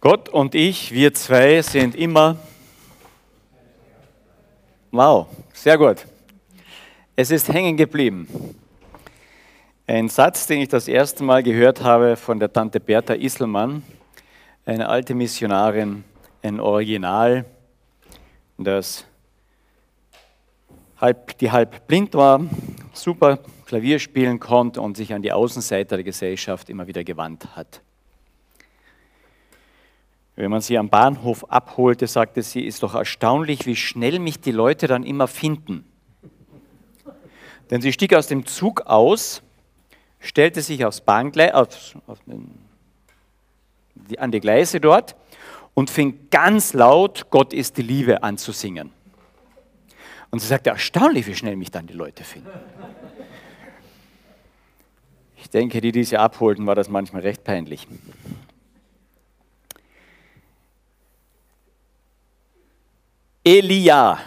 Gott und ich, wir zwei, sind immer. Wow, sehr gut. Es ist hängen geblieben. Ein Satz, den ich das erste Mal gehört habe von der Tante Bertha Isselmann, eine alte Missionarin, ein Original, das halb, die halb blind war, super Klavier spielen konnte und sich an die Außenseiter der Gesellschaft immer wieder gewandt hat. Wenn man sie am Bahnhof abholte, sagte sie, ist doch erstaunlich, wie schnell mich die Leute dann immer finden. Denn sie stieg aus dem Zug aus, stellte sich aufs Bahngleis, auf, auf den, die, an die Gleise dort und fing ganz laut Gott ist die Liebe anzusingen. Und sie sagte, erstaunlich, wie schnell mich dann die Leute finden. Ich denke, die, die sie abholten, war das manchmal recht peinlich. Elia.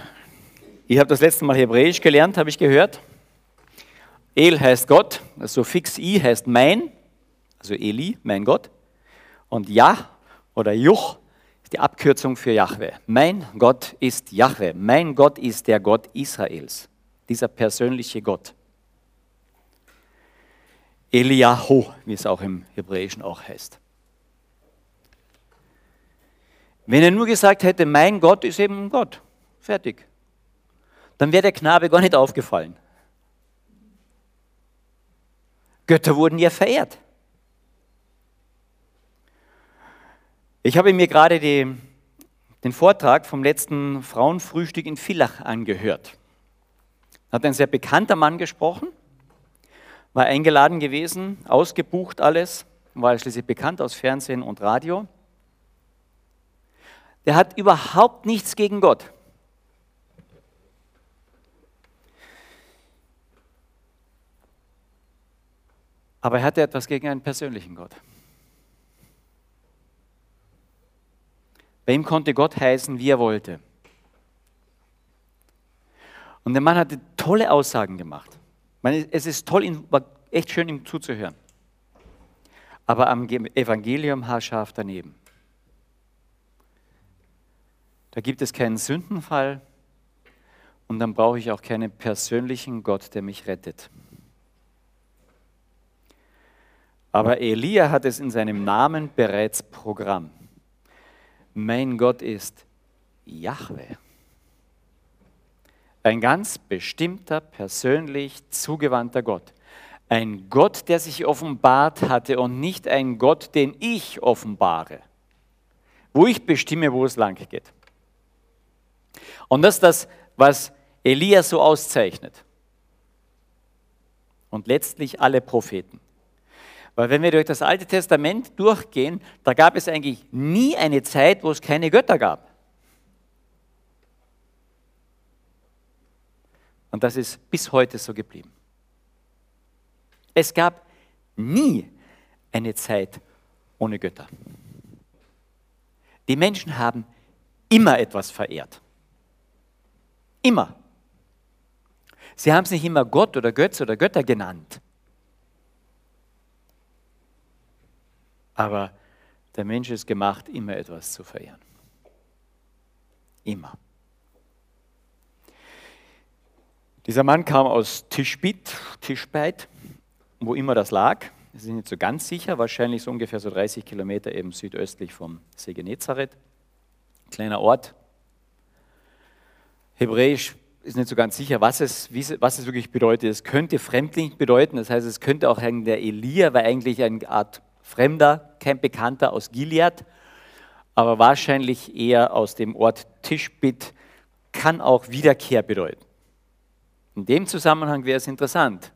Ich habe das letzte Mal Hebräisch gelernt, habe ich gehört. El heißt Gott, das Suffix i heißt mein, also Eli, mein Gott. Und Ja oder Juch ist die Abkürzung für Jahwe. Mein Gott ist Jahwe. Mein Gott ist der Gott Israels, dieser persönliche Gott. Eliahu, wie es auch im Hebräischen auch heißt. Wenn er nur gesagt hätte, mein Gott ist eben Gott, fertig, dann wäre der Knabe gar nicht aufgefallen. Götter wurden ja verehrt. Ich habe mir gerade die, den Vortrag vom letzten Frauenfrühstück in Villach angehört. Da hat ein sehr bekannter Mann gesprochen, war eingeladen gewesen, ausgebucht alles, war schließlich bekannt aus Fernsehen und Radio der hat überhaupt nichts gegen Gott. Aber er hatte etwas gegen einen persönlichen Gott. Bei ihm konnte Gott heißen, wie er wollte. Und der Mann hatte tolle Aussagen gemacht. Es ist toll, ihm, war echt schön, ihm zuzuhören. Aber am Evangelium haarscharf daneben. Da gibt es keinen Sündenfall und dann brauche ich auch keinen persönlichen Gott, der mich rettet. Aber Elia hat es in seinem Namen bereits Programm. Mein Gott ist Yahweh. Ein ganz bestimmter, persönlich zugewandter Gott. Ein Gott, der sich offenbart hatte und nicht ein Gott, den ich offenbare, wo ich bestimme, wo es lang geht. Und das ist das, was Elia so auszeichnet. Und letztlich alle Propheten. Weil wenn wir durch das Alte Testament durchgehen, da gab es eigentlich nie eine Zeit, wo es keine Götter gab. Und das ist bis heute so geblieben. Es gab nie eine Zeit ohne Götter. Die Menschen haben immer etwas verehrt. Immer. Sie haben es nicht immer Gott oder Götze oder Götter genannt. Aber der Mensch ist gemacht, immer etwas zu verehren. Immer. Dieser Mann kam aus Tischbit, Tischbeit, wo immer das lag. Wir sind nicht so ganz sicher, wahrscheinlich so ungefähr so 30 Kilometer eben südöstlich vom See Genezareth. Kleiner Ort, Hebräisch ist nicht so ganz sicher, was es, was es wirklich bedeutet. Es könnte Fremdling bedeuten, das heißt, es könnte auch der Elia, war eigentlich eine Art Fremder, kein Bekannter aus Gilead, aber wahrscheinlich eher aus dem Ort Tischbit, kann auch Wiederkehr bedeuten. In dem Zusammenhang wäre es interessant,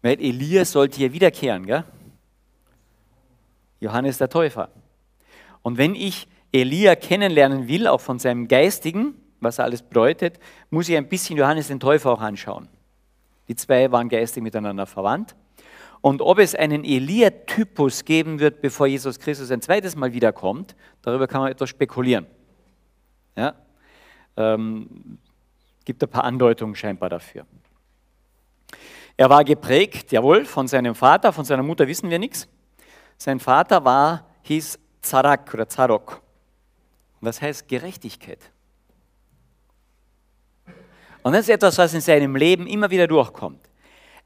weil Elia sollte hier wiederkehren, gell? Johannes der Täufer. Und wenn ich Elia kennenlernen will, auch von seinem geistigen, was er alles bedeutet, muss ich ein bisschen Johannes den Täufer auch anschauen. Die zwei waren geistig miteinander verwandt. Und ob es einen Elia-Typus geben wird, bevor Jesus Christus ein zweites Mal wiederkommt, darüber kann man etwas spekulieren. Ja? Ähm, gibt ein paar Andeutungen scheinbar dafür. Er war geprägt, jawohl, von seinem Vater, von seiner Mutter wissen wir nichts. Sein Vater war, hieß Zarak oder Zarok. Das heißt Gerechtigkeit. Und das ist etwas, was in seinem Leben immer wieder durchkommt.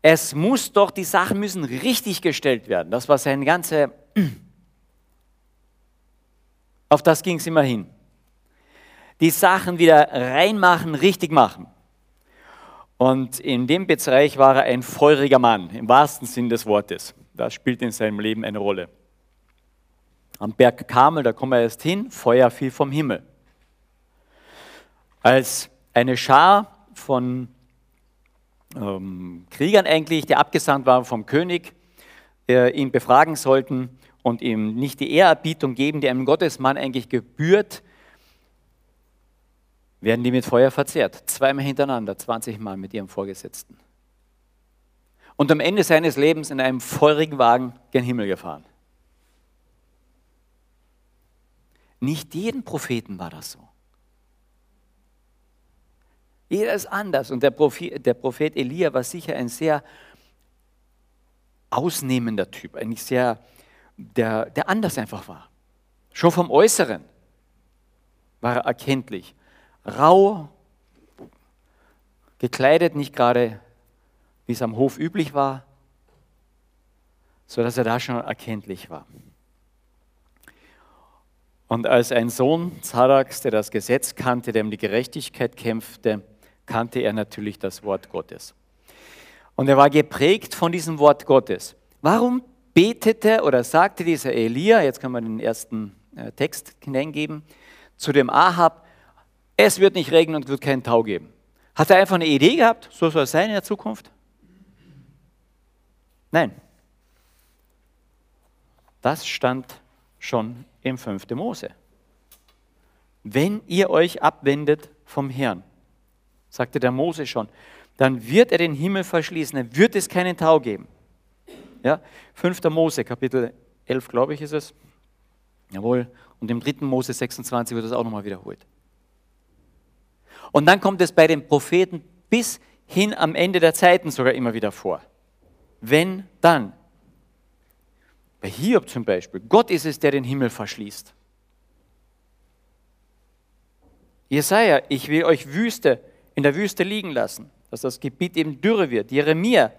Es muss doch, die Sachen müssen richtig gestellt werden. Das war sein ganze, auf das ging es immer hin. Die Sachen wieder reinmachen, richtig machen. Und in dem Bereich war er ein feuriger Mann, im wahrsten Sinn des Wortes. Das spielt in seinem Leben eine Rolle. Am Berg Kamel, da kommen wir erst hin, Feuer fiel vom Himmel. Als eine Schar von ähm, Kriegern eigentlich, die abgesandt waren vom König, äh, ihn befragen sollten und ihm nicht die Ehrerbietung geben, die einem Gottesmann eigentlich gebührt, werden die mit Feuer verzehrt. Zweimal hintereinander, 20 Mal mit ihrem Vorgesetzten. Und am Ende seines Lebens in einem feurigen Wagen gen Himmel gefahren. Nicht jeden Propheten war das so. Jeder ist anders. Und der Prophet, der Prophet Elia war sicher ein sehr ausnehmender Typ, eigentlich sehr, der, der anders einfach war. Schon vom Äußeren war er erkenntlich. Rau, gekleidet, nicht gerade wie es am Hof üblich war, sodass er da schon erkenntlich war. Und als ein Sohn Zaraks, der das Gesetz kannte, der um die Gerechtigkeit kämpfte, kannte er natürlich das Wort Gottes. Und er war geprägt von diesem Wort Gottes. Warum betete oder sagte dieser Elia, jetzt kann man den ersten äh, Text hineingeben, zu dem Ahab, es wird nicht regnen und wird keinen Tau geben. Hat er einfach eine Idee gehabt, so soll es sein in der Zukunft? Nein. Das stand schon im 5. Mose. Wenn ihr euch abwendet vom Herrn, sagte der Mose schon, dann wird er den Himmel verschließen, dann wird es keinen Tau geben. Ja, 5. Mose, Kapitel 11, glaube ich, ist es. Jawohl. Und im 3. Mose 26 wird es auch nochmal wiederholt. Und dann kommt es bei den Propheten bis hin am Ende der Zeiten sogar immer wieder vor. Wenn dann. Bei Hiob zum Beispiel. Gott ist es, der den Himmel verschließt. Jesaja, ich will euch Wüste in der Wüste liegen lassen, dass das Gebiet eben dürre wird. Jeremia,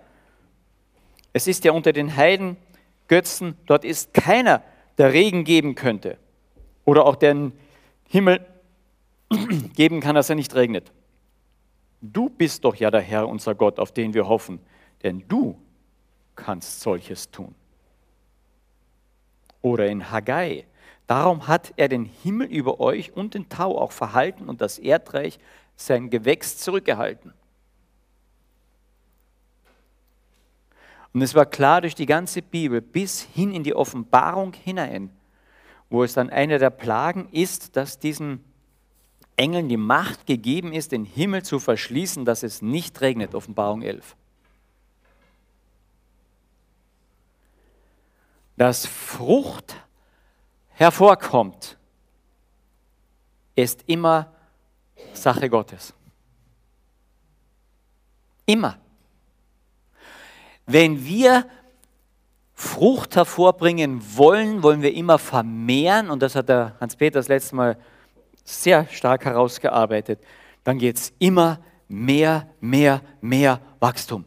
es ist ja unter den Heiden Götzen, dort ist keiner, der Regen geben könnte oder auch den Himmel geben kann, dass er nicht regnet. Du bist doch ja der Herr, unser Gott, auf den wir hoffen, denn du kannst solches tun. Oder in Haggai, darum hat er den Himmel über euch und den Tau auch verhalten und das Erdreich sein Gewächs zurückgehalten. Und es war klar durch die ganze Bibel bis hin in die Offenbarung hinein, wo es dann eine der Plagen ist, dass diesen Engeln die Macht gegeben ist, den Himmel zu verschließen, dass es nicht regnet. Offenbarung 11. Dass Frucht hervorkommt, ist immer Sache Gottes. Immer. Wenn wir Frucht hervorbringen wollen, wollen wir immer vermehren, und das hat der Hans-Peter das letzte Mal sehr stark herausgearbeitet, dann geht es immer mehr, mehr, mehr Wachstum.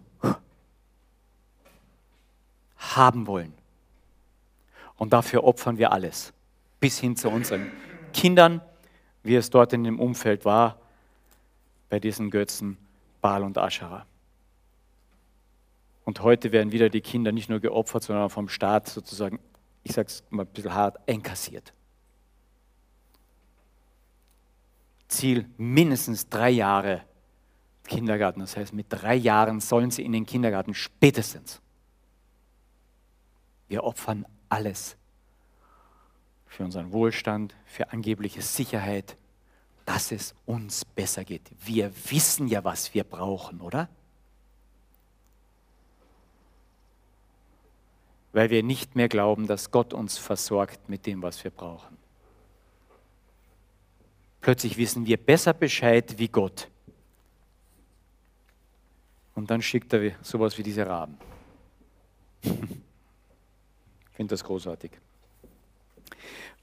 Haben wollen. Und dafür opfern wir alles. Bis hin zu unseren Kindern, wie es dort in dem Umfeld war, bei diesen Götzen Baal und Aschera. Und heute werden wieder die Kinder nicht nur geopfert, sondern vom Staat sozusagen, ich sage es mal ein bisschen hart, einkassiert. Ziel mindestens drei Jahre Kindergarten. Das heißt, mit drei Jahren sollen sie in den Kindergarten spätestens. Wir opfern alles für unseren Wohlstand, für angebliche Sicherheit, dass es uns besser geht. Wir wissen ja, was wir brauchen, oder? Weil wir nicht mehr glauben, dass Gott uns versorgt mit dem, was wir brauchen. Plötzlich wissen wir besser Bescheid wie Gott. Und dann schickt er sowas wie diese Raben. Ich finde das großartig.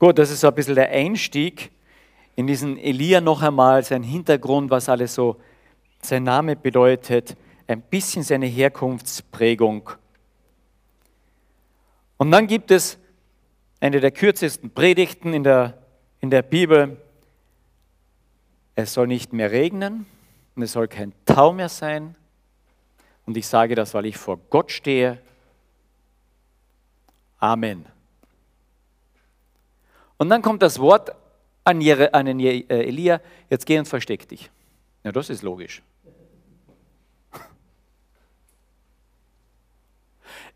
Gut, das ist so ein bisschen der Einstieg in diesen Elia noch einmal, sein Hintergrund, was alles so sein Name bedeutet, ein bisschen seine Herkunftsprägung. Und dann gibt es eine der kürzesten Predigten in der, in der Bibel. Es soll nicht mehr regnen und es soll kein Tau mehr sein. Und ich sage das, weil ich vor Gott stehe. Amen. Und dann kommt das Wort an, den äh, Elia, jetzt geh und versteck dich. Ja, das ist logisch.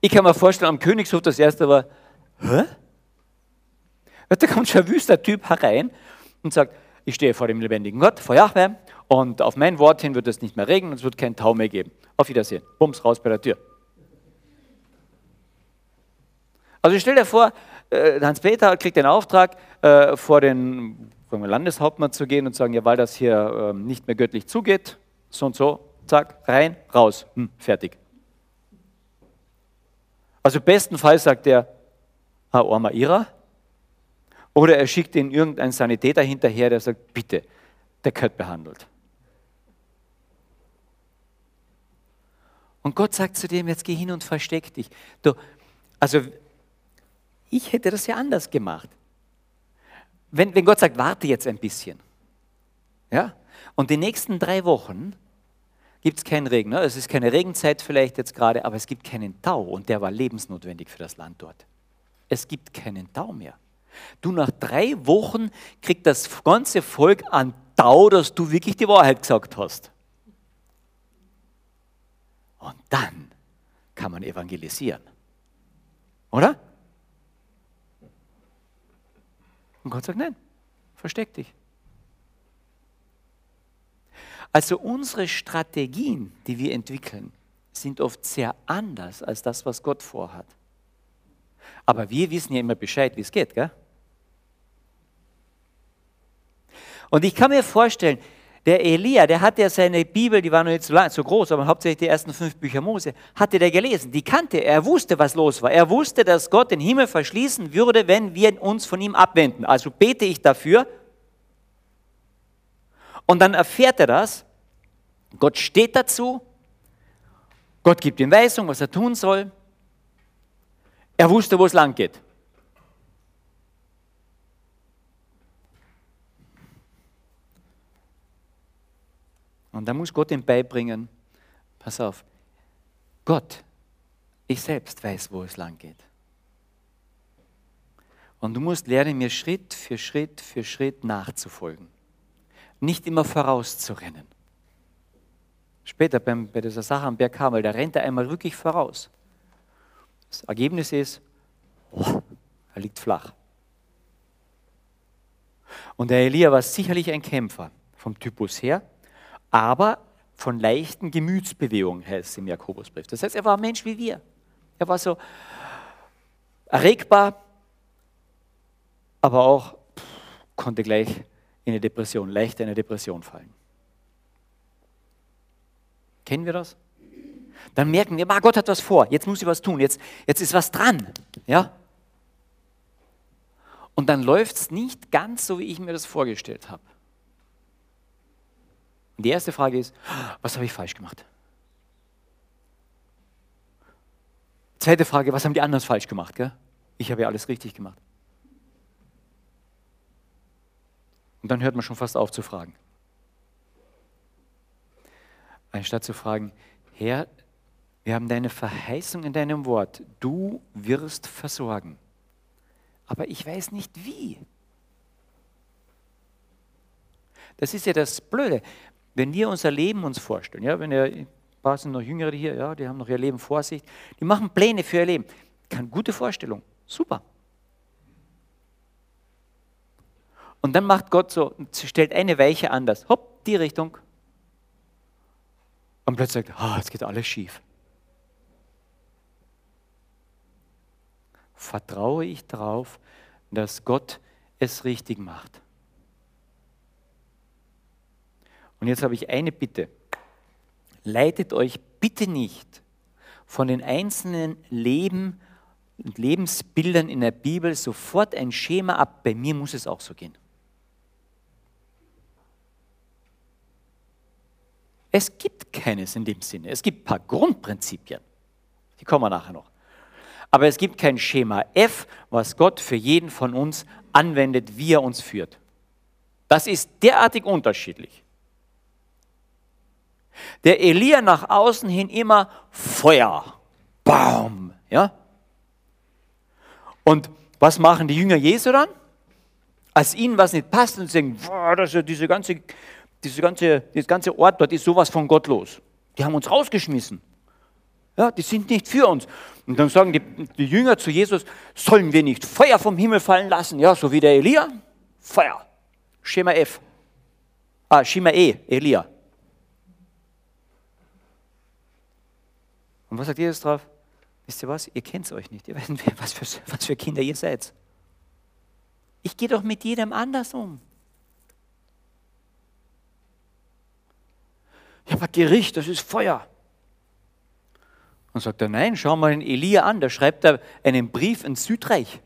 Ich kann mir vorstellen, am Königshof das erste war, hä? Da kommt schon ein wüster Typ herein und sagt, ich stehe vor dem lebendigen Gott, vor Jahwe, und auf mein Wort hin wird es nicht mehr regnen und es wird keinen Tau mehr geben. Auf Wiedersehen. Bums, raus bei der Tür. Also stell dir vor, Hans-Peter kriegt den Auftrag, äh, vor den Landeshauptmann zu gehen und zu sagen, ja, weil das hier ähm, nicht mehr göttlich zugeht, so und so, zack, rein, raus, hm, fertig. Also bestenfalls sagt er, ah, Orma Ira, oder er schickt ihn irgendeinen Sanitäter hinterher, der sagt, bitte, der gehört behandelt. Und Gott sagt zu dem, jetzt geh hin und versteck dich. Du, also ich hätte das ja anders gemacht. Wenn, wenn Gott sagt, warte jetzt ein bisschen, ja, und die nächsten drei Wochen gibt es keinen Regen. Ne? Es ist keine Regenzeit vielleicht jetzt gerade, aber es gibt keinen Tau und der war lebensnotwendig für das Land dort. Es gibt keinen Tau mehr. Du, nach drei Wochen kriegt das ganze Volk an Tau, dass du wirklich die Wahrheit gesagt hast. Und dann kann man evangelisieren. Oder? Und Gott sagt, nein, versteck dich. Also unsere Strategien, die wir entwickeln, sind oft sehr anders als das, was Gott vorhat. Aber wir wissen ja immer Bescheid, wie es geht, gell? Und ich kann mir vorstellen, der Elia, der hatte ja seine Bibel, die war noch nicht so, lang, so groß, aber hauptsächlich die ersten fünf Bücher Mose, hatte der gelesen. Die kannte er, er wusste, was los war. Er wusste, dass Gott den Himmel verschließen würde, wenn wir uns von ihm abwenden. Also bete ich dafür. Und dann erfährt er das. Gott steht dazu. Gott gibt ihm Weisung, was er tun soll. Er wusste, wo es lang geht. Und da muss Gott ihm beibringen, pass auf, Gott, ich selbst weiß, wo es lang geht. Und du musst lernen, mir Schritt für Schritt für Schritt nachzufolgen. Nicht immer vorauszurennen. Später beim, bei dieser Sache am Berg Karmel, da rennt er einmal wirklich voraus. Das Ergebnis ist, er liegt flach. Und der Elia war sicherlich ein Kämpfer vom Typus her, aber von leichten Gemütsbewegungen, heißt es im Jakobusbrief. Das heißt, er war ein Mensch wie wir. Er war so erregbar, aber auch pff, konnte gleich in eine Depression, leicht in eine Depression fallen. Kennen wir das? Dann merken wir, Gott hat was vor, jetzt muss ich was tun, jetzt, jetzt ist was dran. Ja? Und dann läuft es nicht ganz so, wie ich mir das vorgestellt habe. Und die erste Frage ist, was habe ich falsch gemacht? Zweite Frage, was haben die anderen falsch gemacht? Gell? Ich habe ja alles richtig gemacht. Und dann hört man schon fast auf zu fragen. Anstatt zu fragen, Herr, wir haben deine Verheißung in deinem Wort, du wirst versorgen. Aber ich weiß nicht wie. Das ist ja das Blöde wenn wir unser Leben uns vorstellen, ja, wenn ihr, ein paar sind noch Jüngere hier, ja, die haben noch ihr Leben vor sich, die machen Pläne für ihr Leben. Keine gute Vorstellung, super. Und dann macht Gott so, stellt eine Weiche anders, hopp, die Richtung. Und plötzlich sagt, oh, jetzt geht alles schief. Vertraue ich darauf, dass Gott es richtig macht. Und jetzt habe ich eine Bitte. Leitet euch bitte nicht von den einzelnen Leben Lebensbildern in der Bibel sofort ein Schema ab, bei mir muss es auch so gehen. Es gibt keines in dem Sinne. Es gibt ein paar Grundprinzipien. Die kommen wir nachher noch. Aber es gibt kein Schema F, was Gott für jeden von uns anwendet, wie er uns führt. Das ist derartig unterschiedlich. Der Elia nach außen hin immer Feuer. Baum. Ja? Und was machen die Jünger Jesu dann? Als ihnen was nicht passt und sagen, boah, das ist diese ganze, diese ganze, das ganze Ort dort ist sowas von gottlos. Die haben uns rausgeschmissen. Ja, die sind nicht für uns. Und dann sagen die, die Jünger zu Jesus, sollen wir nicht Feuer vom Himmel fallen lassen? Ja, so wie der Elia. Feuer. Schema F. Ah, Schema E, Elia. Und was sagt Jesus drauf? Wisst ihr was? Ihr kennt es euch nicht. Ihr wisst nicht, was für, was für Kinder ihr seid. Ich gehe doch mit jedem anders um. Ja, aber Gericht, das ist Feuer. Und sagt er, nein, schau mal den Elia an, da schreibt er einen Brief in Südreich.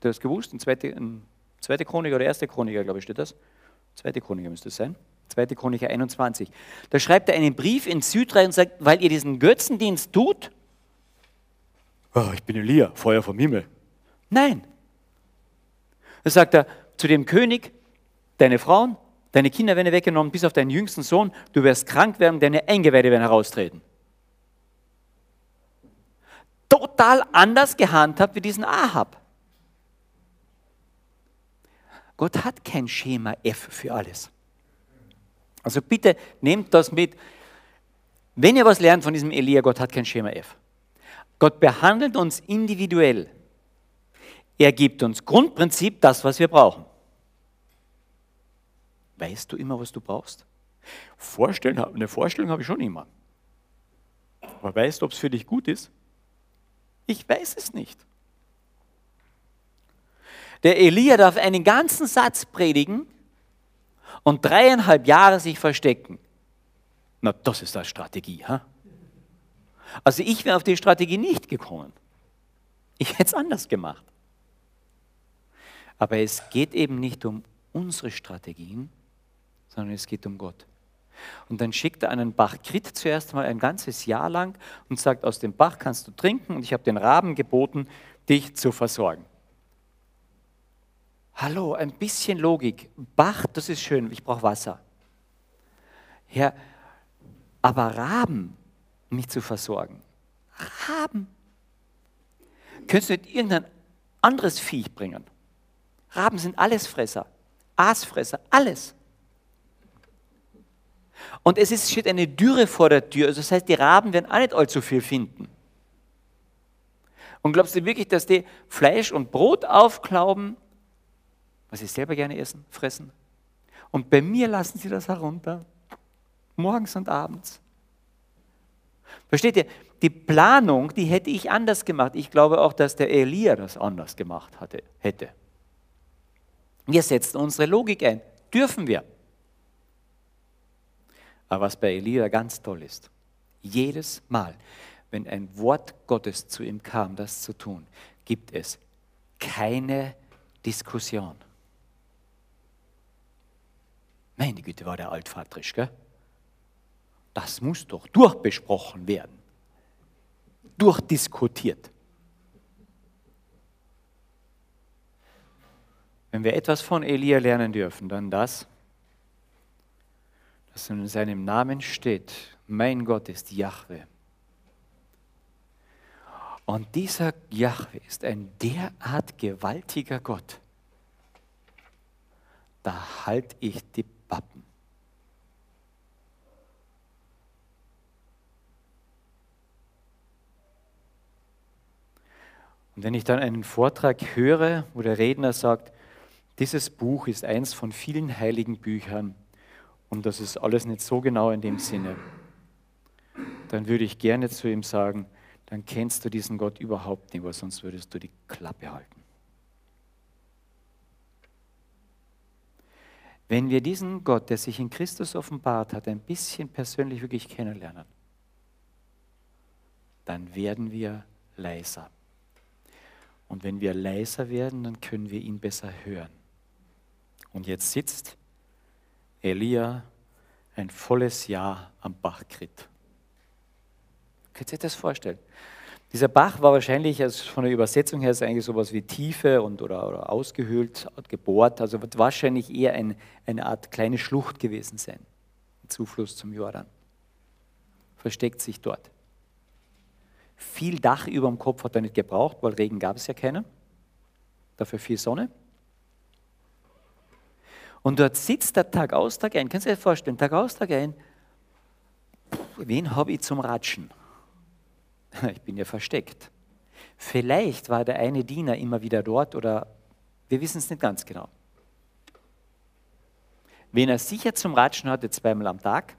Du hast gewusst, in zweite, in zweite Chroniker oder erste Chroniker, glaube ich, steht das. Zweite Chroniker müsste es sein. Zweite Chroniker 21. Da schreibt er einen Brief in Südreich und sagt, weil ihr diesen Götzendienst tut, oh, ich bin Elia, Feuer vom Himmel. Nein. Da sagt er zu dem König, deine Frauen, deine Kinder werden weggenommen, bis auf deinen jüngsten Sohn, du wirst krank werden, deine Eingeweide werden heraustreten. Total anders gehandhabt wie diesen Ahab. Gott hat kein Schema F für alles. Also bitte nehmt das mit. Wenn ihr was lernt von diesem Elia, Gott hat kein Schema F. Gott behandelt uns individuell. Er gibt uns Grundprinzip das, was wir brauchen. Weißt du immer, was du brauchst? Vorstellen, eine Vorstellung habe ich schon immer. Aber weißt du, ob es für dich gut ist? Ich weiß es nicht. Der Elia darf einen ganzen Satz predigen und dreieinhalb Jahre sich verstecken. Na, das ist eine Strategie. Ha? Also ich wäre auf die Strategie nicht gekommen. Ich hätte es anders gemacht. Aber es geht eben nicht um unsere Strategien, sondern es geht um Gott. Und dann schickt er einen Bach Krit zuerst mal ein ganzes Jahr lang und sagt, aus dem Bach kannst du trinken und ich habe den Raben geboten, dich zu versorgen. Hallo, ein bisschen Logik. Bach, das ist schön, ich brauche Wasser. Ja, aber Raben, mich zu versorgen. Raben. Könntest du nicht irgendein anderes Viech bringen? Raben sind Allesfresser, Aasfresser, alles. Und es ist, steht eine Dürre vor der Tür, also das heißt, die Raben werden auch nicht allzu viel finden. Und glaubst du wirklich, dass die Fleisch und Brot aufklauben, was sie selber gerne essen, fressen? Und bei mir lassen sie das herunter, morgens und abends. Versteht ihr? Die Planung, die hätte ich anders gemacht. Ich glaube auch, dass der Elia das anders gemacht hatte, hätte. Wir setzen unsere Logik ein. Dürfen wir. Aber was bei Elia ganz toll ist, jedes Mal, wenn ein Wort Gottes zu ihm kam, das zu tun, gibt es keine Diskussion. Meine Güte, war der altvaterisch, gell? Das muss doch durchbesprochen werden, durchdiskutiert. Wenn wir etwas von Elia lernen dürfen, dann das, dass in seinem Namen steht, mein Gott ist Jahwe. Und dieser Jahwe ist ein derart gewaltiger Gott. Da halte ich die Pappen. Und wenn ich dann einen Vortrag höre, wo der Redner sagt, dieses Buch ist eins von vielen heiligen Büchern und das ist alles nicht so genau in dem Sinne, dann würde ich gerne zu ihm sagen, dann kennst du diesen Gott überhaupt nicht, weil sonst würdest du die Klappe halten. Wenn wir diesen Gott, der sich in Christus offenbart hat, ein bisschen persönlich wirklich kennenlernen, dann werden wir leiser. Und wenn wir leiser werden, dann können wir ihn besser hören. Und jetzt sitzt Elia ein volles Jahr am Bachkrit. Könnt ihr euch das vorstellen? Dieser Bach war wahrscheinlich also von der Übersetzung her ist eigentlich sowas wie Tiefe und, oder, oder ausgehöhlt, gebohrt. Also wird wahrscheinlich eher ein, eine Art kleine Schlucht gewesen sein. Ein Zufluss zum Jordan. Versteckt sich dort. Viel Dach über dem Kopf hat er nicht gebraucht, weil Regen gab es ja keinen. Dafür viel Sonne. Und dort sitzt er Tag aus, Tag ein. Kannst du dir vorstellen? Tag aus, Tag ein. Wen habe ich zum Ratschen? Ich bin ja versteckt. Vielleicht war der eine Diener immer wieder dort oder wir wissen es nicht ganz genau. Wen er sicher zum Ratschen hatte, zweimal am Tag,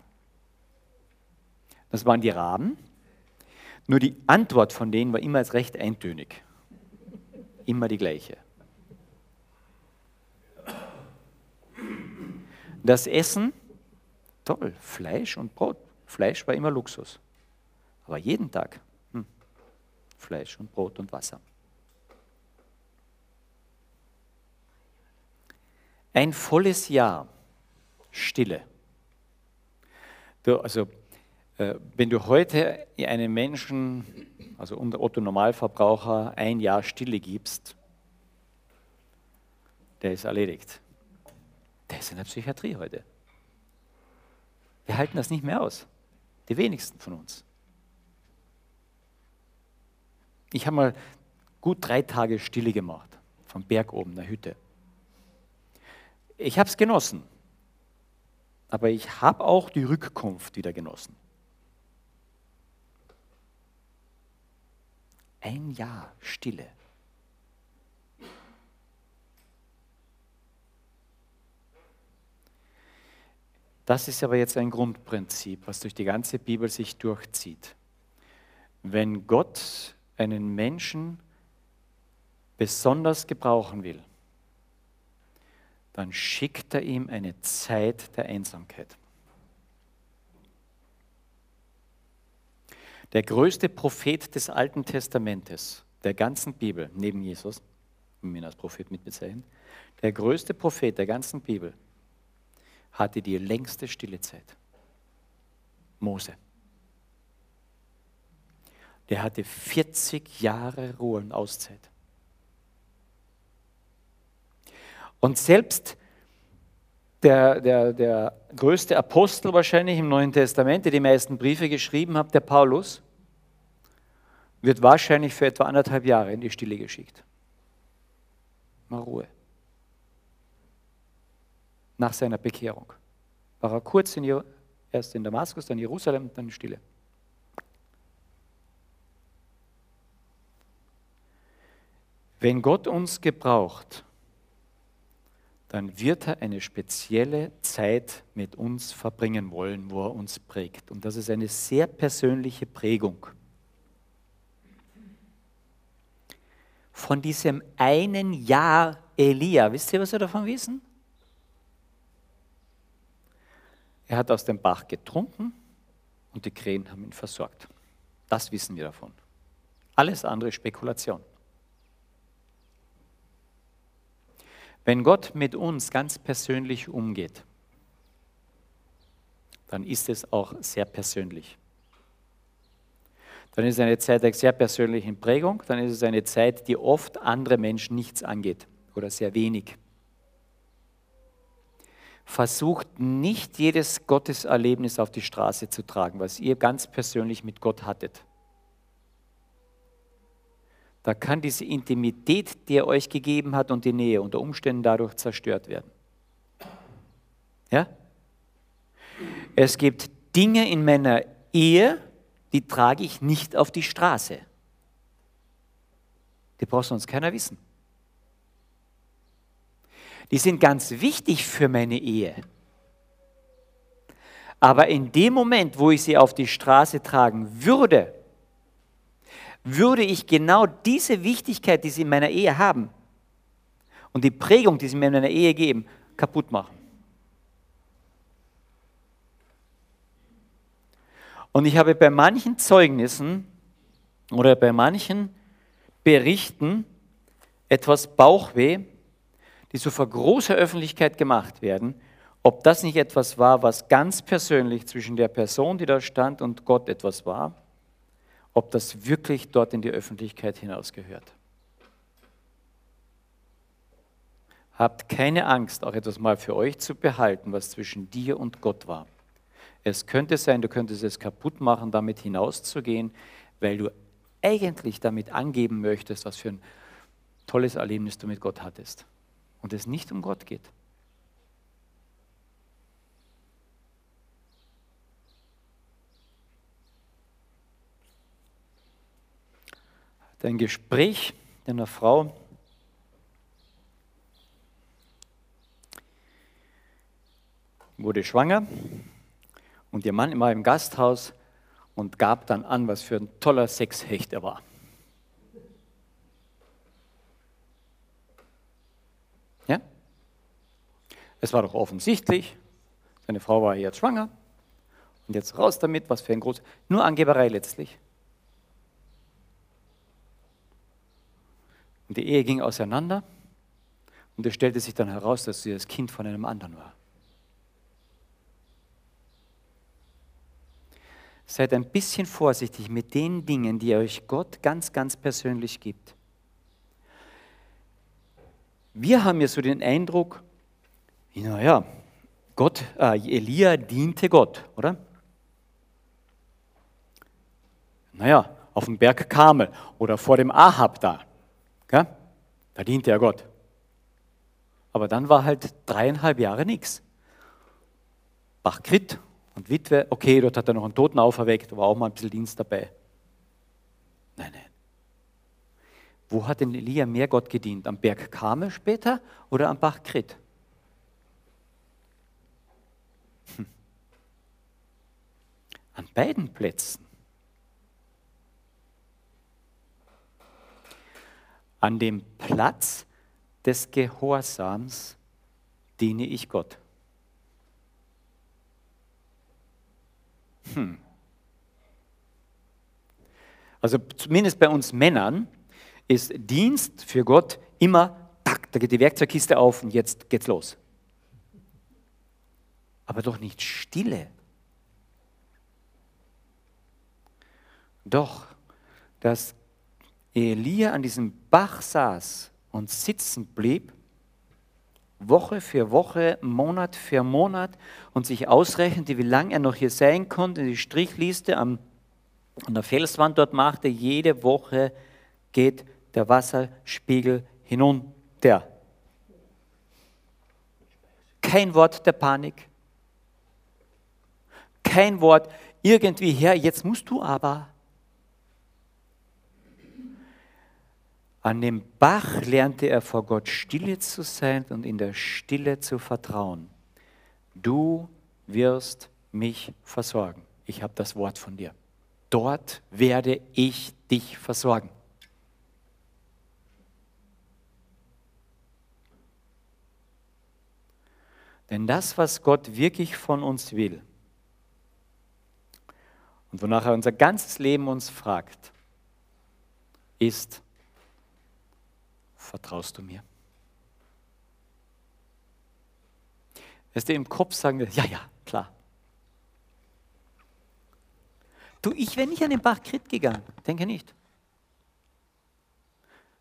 das waren die Raben. Nur die Antwort von denen war immer recht eintönig. Immer die gleiche. Das Essen, toll, Fleisch und Brot. Fleisch war immer Luxus. Aber jeden Tag Fleisch und Brot und Wasser. Ein volles Jahr Stille. Du, also äh, wenn du heute einem Menschen, also unter Otto Normalverbraucher, ein Jahr Stille gibst, der ist erledigt. Der ist in der Psychiatrie heute. Wir halten das nicht mehr aus. Die wenigsten von uns. Ich habe mal gut drei Tage Stille gemacht, vom Berg oben, der Hütte. Ich habe es genossen, aber ich habe auch die Rückkunft wieder genossen. Ein Jahr Stille. Das ist aber jetzt ein Grundprinzip, was durch die ganze Bibel sich durchzieht. Wenn Gott einen Menschen besonders gebrauchen will, dann schickt er ihm eine Zeit der Einsamkeit. Der größte Prophet des Alten Testamentes, der ganzen Bibel, neben Jesus, um ihn als Prophet mitbezeichnen, der größte Prophet der ganzen Bibel hatte die längste Stillezeit. Mose. Der hatte 40 Jahre Ruhe und Auszeit. Und selbst der, der, der größte Apostel wahrscheinlich im Neuen Testament, der die meisten Briefe geschrieben hat, der Paulus, wird wahrscheinlich für etwa anderthalb Jahre in die Stille geschickt. Mal Ruhe. Nach seiner Bekehrung. War er kurz in, erst in Damaskus, dann Jerusalem, dann in Stille. Wenn Gott uns gebraucht, dann wird er eine spezielle Zeit mit uns verbringen wollen, wo er uns prägt. Und das ist eine sehr persönliche Prägung. Von diesem einen Jahr Elia, wisst ihr, was wir davon wissen? Er hat aus dem Bach getrunken und die Krähen haben ihn versorgt. Das wissen wir davon. Alles andere Spekulation. Wenn Gott mit uns ganz persönlich umgeht, dann ist es auch sehr persönlich. Dann ist es eine Zeit der sehr persönlichen Prägung, dann ist es eine Zeit, die oft andere Menschen nichts angeht oder sehr wenig. Versucht nicht jedes Gotteserlebnis auf die Straße zu tragen, was ihr ganz persönlich mit Gott hattet da kann diese Intimität, die er euch gegeben hat und die Nähe unter Umständen dadurch zerstört werden. Ja? Es gibt Dinge in meiner Ehe, die trage ich nicht auf die Straße. Die braucht sonst keiner wissen. Die sind ganz wichtig für meine Ehe. Aber in dem Moment, wo ich sie auf die Straße tragen würde, würde ich genau diese Wichtigkeit, die sie in meiner Ehe haben und die Prägung, die sie mir in meiner Ehe geben, kaputt machen. Und ich habe bei manchen Zeugnissen oder bei manchen Berichten etwas Bauchweh, die so vor großer Öffentlichkeit gemacht werden, ob das nicht etwas war, was ganz persönlich zwischen der Person, die da stand, und Gott etwas war, ob das wirklich dort in die Öffentlichkeit hinausgehört. Habt keine Angst, auch etwas mal für euch zu behalten, was zwischen dir und Gott war. Es könnte sein, du könntest es kaputt machen, damit hinauszugehen, weil du eigentlich damit angeben möchtest, was für ein tolles Erlebnis du mit Gott hattest. Und es nicht um Gott geht. Ein Gespräch mit einer Frau, wurde schwanger und ihr Mann war im Gasthaus und gab dann an, was für ein toller Sexhecht er war. Ja? Es war doch offensichtlich, seine Frau war jetzt schwanger und jetzt raus damit, was für ein großes, nur Angeberei letztlich. Die Ehe ging auseinander und es stellte sich dann heraus, dass sie das Kind von einem anderen war. Seid ein bisschen vorsichtig mit den Dingen, die euch Gott ganz, ganz persönlich gibt. Wir haben ja so den Eindruck, naja, Gott, äh, Elia diente Gott, oder? Naja, auf dem Berg Karmel oder vor dem Ahab da, gell? da diente er Gott. Aber dann war halt dreieinhalb Jahre nichts. Bachkrit und Witwe, okay, dort hat er noch einen Toten auferweckt, war auch mal ein bisschen Dienst dabei. Nein, nein. Wo hat denn Elia mehr Gott gedient? Am Berg Karmel später oder am Bach Krit? Hm. An beiden Plätzen. An dem Platz des Gehorsams diene ich Gott. Hm. Also zumindest bei uns Männern ist Dienst für Gott immer, tack, da geht die Werkzeugkiste auf und jetzt geht's los. Aber doch nicht Stille. Doch, dass Elia an diesem Bach saß und sitzen blieb, Woche für Woche, Monat für Monat und sich ausrechnete, wie lange er noch hier sein konnte, die Strichliste am, an der Felswand dort machte, jede Woche geht der Wasserspiegel hinunter. Kein Wort der Panik, kein Wort irgendwie her, jetzt musst du aber. An dem Bach lernte er vor Gott stille zu sein und in der Stille zu vertrauen. Du wirst mich versorgen. Ich habe das Wort von dir. Dort werde ich dich versorgen. Denn das, was Gott wirklich von uns will und wonach er unser ganzes Leben uns fragt, ist, vertraust du mir? Weißt du, im Kopf sagen wir, ja, ja, klar. Du, ich wäre nicht an den Bach Krit gegangen, denke nicht.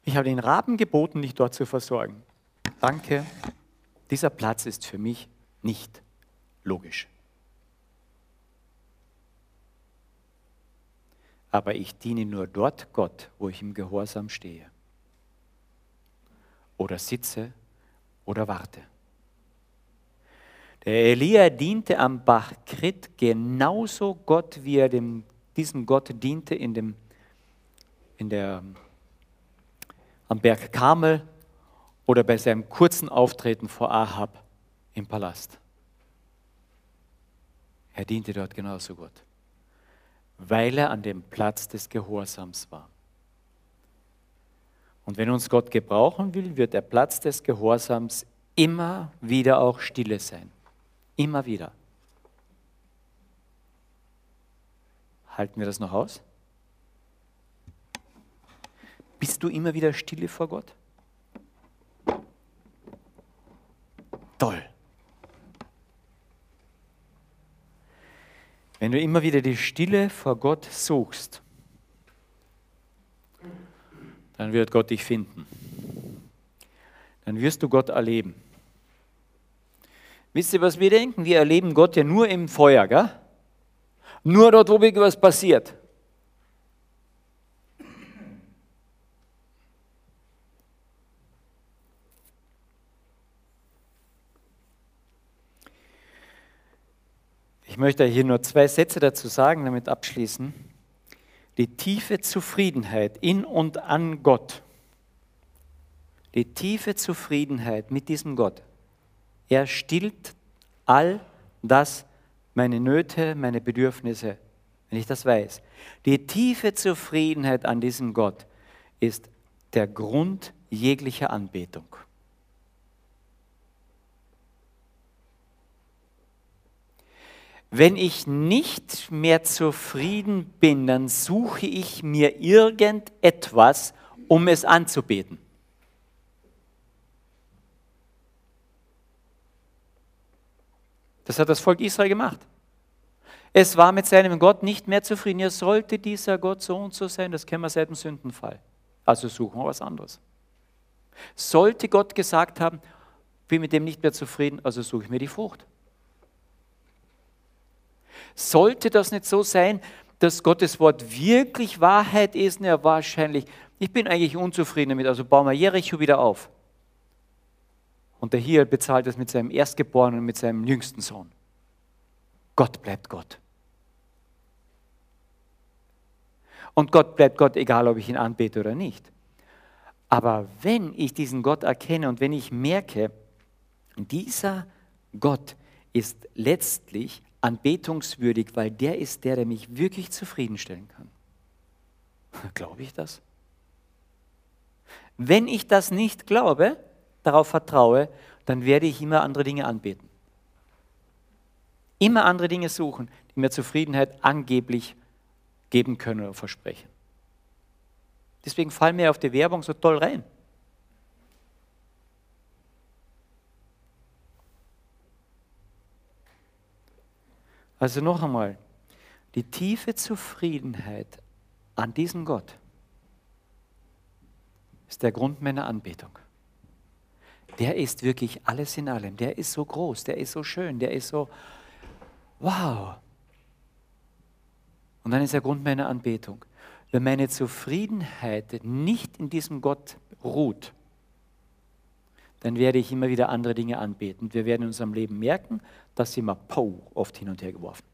Ich habe den Raben geboten, dich dort zu versorgen. Danke, dieser Platz ist für mich nicht logisch. Aber ich diene nur dort Gott, wo ich im Gehorsam stehe oder sitze oder warte. Der Elia diente am Bach Krit genauso Gott, wie er dem, diesem Gott diente in dem, in der, am Berg Karmel oder bei seinem kurzen Auftreten vor Ahab im Palast. Er diente dort genauso Gott, weil er an dem Platz des Gehorsams war. Und wenn uns Gott gebrauchen will, wird der Platz des Gehorsams immer wieder auch Stille sein. Immer wieder. Halten wir das noch aus? Bist du immer wieder stille vor Gott? Toll. Wenn du immer wieder die Stille vor Gott suchst, dann wird Gott dich finden. Dann wirst du Gott erleben. Wisst ihr, was wir denken? Wir erleben Gott ja nur im Feuer, gell? Nur dort, wo irgendwas passiert. Ich möchte hier nur zwei Sätze dazu sagen, damit abschließen. Die tiefe Zufriedenheit in und an Gott, die tiefe Zufriedenheit mit diesem Gott, er stillt all das, meine Nöte, meine Bedürfnisse, wenn ich das weiß. Die tiefe Zufriedenheit an diesem Gott ist der Grund jeglicher Anbetung. Wenn ich nicht mehr zufrieden bin, dann suche ich mir irgendetwas, um es anzubeten. Das hat das Volk Israel gemacht. Es war mit seinem Gott nicht mehr zufrieden. Ja, sollte dieser Gott so und so sein, das kennen wir seit dem Sündenfall. Also suchen wir was anderes. Sollte Gott gesagt haben, bin mit dem nicht mehr zufrieden, also suche ich mir die Frucht. Sollte das nicht so sein, dass Gottes Wort wirklich Wahrheit ist, ja wahrscheinlich, ich bin eigentlich unzufrieden damit, also bauen wir Jericho wieder auf. Und der hier bezahlt es mit seinem Erstgeborenen, mit seinem jüngsten Sohn. Gott bleibt Gott. Und Gott bleibt Gott, egal ob ich ihn anbete oder nicht. Aber wenn ich diesen Gott erkenne und wenn ich merke, dieser Gott ist letztlich anbetungswürdig, weil der ist der, der mich wirklich zufriedenstellen kann. Glaube ich das? Wenn ich das nicht glaube, darauf vertraue, dann werde ich immer andere Dinge anbeten. Immer andere Dinge suchen, die mir Zufriedenheit angeblich geben können oder versprechen. Deswegen fallen mir auf die Werbung so toll rein. Also noch einmal, die tiefe Zufriedenheit an diesem Gott ist der Grund meiner Anbetung der ist wirklich alles in allem. Der ist so groß, der ist so schön, der ist so, wow. Und dann ist der Grund meiner Anbetung. Wenn meine Zufriedenheit nicht in diesem Gott ruht, dann werde ich immer wieder andere Dinge anbeten. Wir werden in unserem Leben merken, dass sie mal pow, oft hin und her geworfen.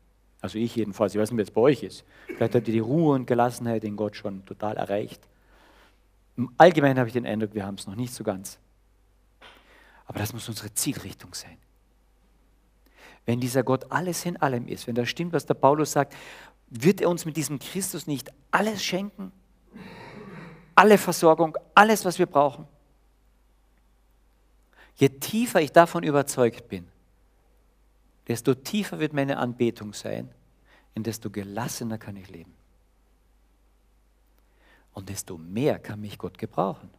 Also ich jedenfalls, ich weiß nicht, wie es bei euch ist. Vielleicht habt ihr die Ruhe und Gelassenheit in Gott schon total erreicht. Im Allgemeinen habe ich den Eindruck, wir haben es noch nicht so ganz. Aber das muss unsere Zielrichtung sein. Wenn dieser Gott alles in allem ist, wenn das stimmt, was der Paulus sagt, wird er uns mit diesem Christus nicht alles schenken? Alle Versorgung, alles, was wir brauchen? Je tiefer ich davon überzeugt bin, desto tiefer wird meine Anbetung sein, und desto gelassener kann ich leben. Und desto mehr kann mich Gott gebrauchen.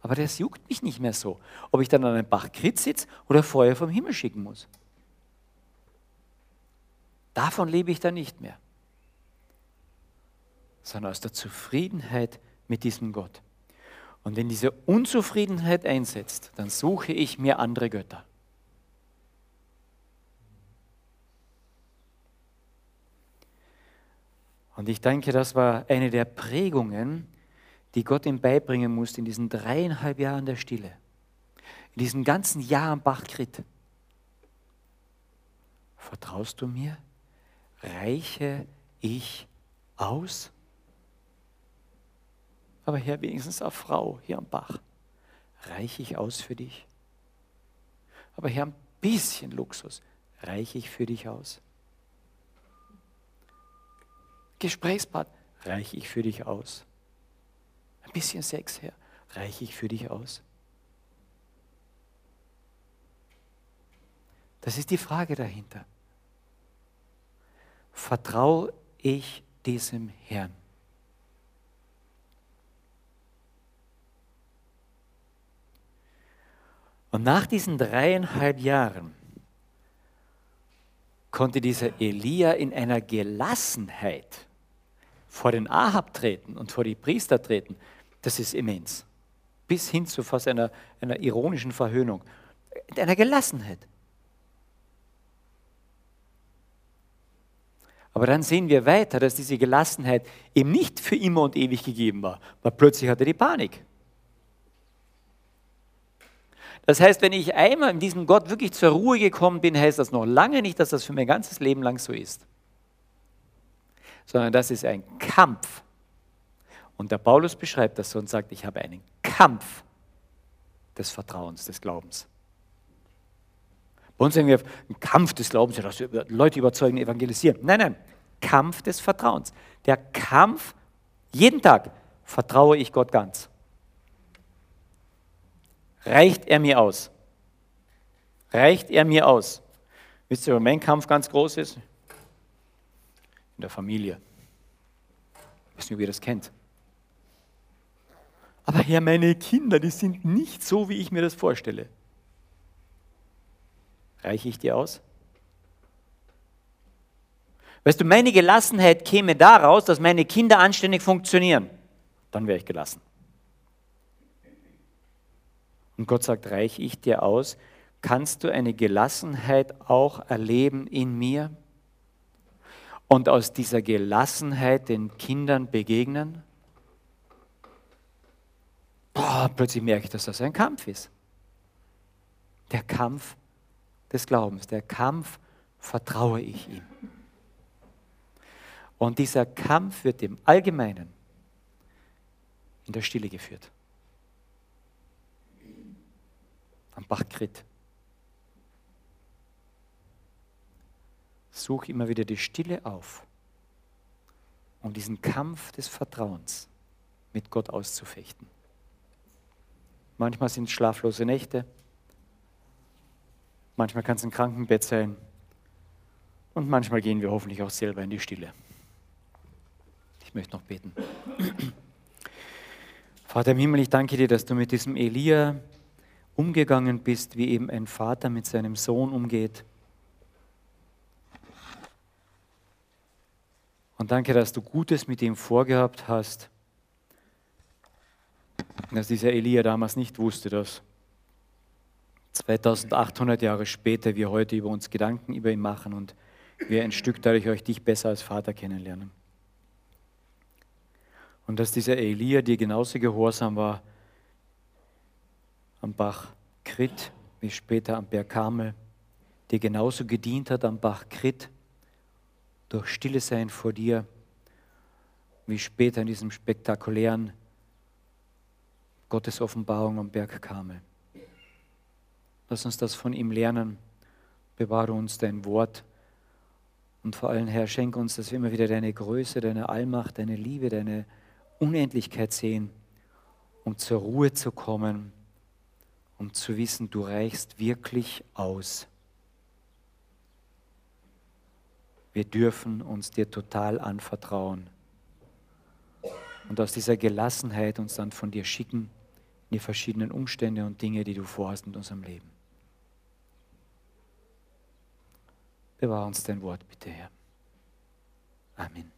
Aber das juckt mich nicht mehr so, ob ich dann an einem Bach Krit sitze oder Feuer vom Himmel schicken muss. Davon lebe ich dann nicht mehr, sondern aus der Zufriedenheit mit diesem Gott. Und wenn diese Unzufriedenheit einsetzt, dann suche ich mir andere Götter. Und ich denke, das war eine der Prägungen, die Gott ihm beibringen musste in diesen dreieinhalb Jahren der Stille, in diesen ganzen Jahren Bachkrit. Vertraust du mir? Reiche ich aus? Aber Herr, wenigstens eine Frau hier am Bach. Reiche ich aus für dich? Aber Herr, ein bisschen Luxus. Reiche ich für dich aus? Gesprächspartner, reiche ich für dich aus? Ein bisschen Sex her. Reiche ich für dich aus? Das ist die Frage dahinter. Vertraue ich diesem Herrn? Und nach diesen dreieinhalb Jahren konnte dieser Elia in einer Gelassenheit vor den Ahab treten und vor die Priester treten. Das ist immens. Bis hin zu fast einer, einer ironischen Verhöhnung. In einer Gelassenheit. Aber dann sehen wir weiter, dass diese Gelassenheit eben nicht für immer und ewig gegeben war, weil plötzlich hatte er die Panik. Das heißt, wenn ich einmal in diesem Gott wirklich zur Ruhe gekommen bin, heißt das noch lange nicht, dass das für mein ganzes Leben lang so ist. Sondern das ist ein Kampf. Und der Paulus beschreibt das so und sagt, ich habe einen Kampf des Vertrauens, des Glaubens. Bei uns sagen wir, ein Kampf des Glaubens, ja, dass wir Leute überzeugen, evangelisieren. Nein, nein, Kampf des Vertrauens. Der Kampf, jeden Tag vertraue ich Gott ganz reicht er mir aus? Reicht er mir aus? Wisst ihr, wo mein Kampf ganz groß ist? In der Familie. Weiß nicht, ob ihr das kennt. Aber Herr, meine Kinder, die sind nicht so, wie ich mir das vorstelle. Reiche ich dir aus? Weißt du, meine Gelassenheit käme daraus, dass meine Kinder anständig funktionieren. Dann wäre ich gelassen. Und Gott sagt, reiche ich dir aus, kannst du eine Gelassenheit auch erleben in mir und aus dieser Gelassenheit den Kindern begegnen? Boah, plötzlich merke ich, dass das ein Kampf ist. Der Kampf des Glaubens, der Kampf, vertraue ich ihm. Und dieser Kampf wird im Allgemeinen in der Stille geführt. Am Bach Krit. Such immer wieder die Stille auf, um diesen Kampf des Vertrauens mit Gott auszufechten. Manchmal sind es schlaflose Nächte, manchmal kann es ein Krankenbett sein und manchmal gehen wir hoffentlich auch selber in die Stille. Ich möchte noch beten. Vater im Himmel, ich danke dir, dass du mit diesem Elia umgegangen bist, wie eben ein Vater mit seinem Sohn umgeht. Und danke, dass du Gutes mit ihm vorgehabt hast. Dass dieser Elia damals nicht wusste, dass 2800 Jahre später wir heute über uns Gedanken über ihn machen und wir ein Stück dadurch euch dich besser als Vater kennenlernen. Und dass dieser Elia dir genauso gehorsam war am Bach Krit wie später am Berg Karmel, dir genauso gedient hat am Bach Krit, durch Stille sein vor dir, wie später in diesem spektakulären Gottes Offenbarung am Berg Karmel. Lass uns das von ihm lernen. Bewahre uns dein Wort. Und vor allem, Herr, schenke uns, dass wir immer wieder deine Größe, deine Allmacht, deine Liebe, deine Unendlichkeit sehen, um zur Ruhe zu kommen um zu wissen, du reichst wirklich aus. Wir dürfen uns dir total anvertrauen und aus dieser Gelassenheit uns dann von dir schicken in die verschiedenen Umstände und Dinge, die du vorhast in unserem Leben. Bewahr uns dein Wort, bitte, Herr. Amen.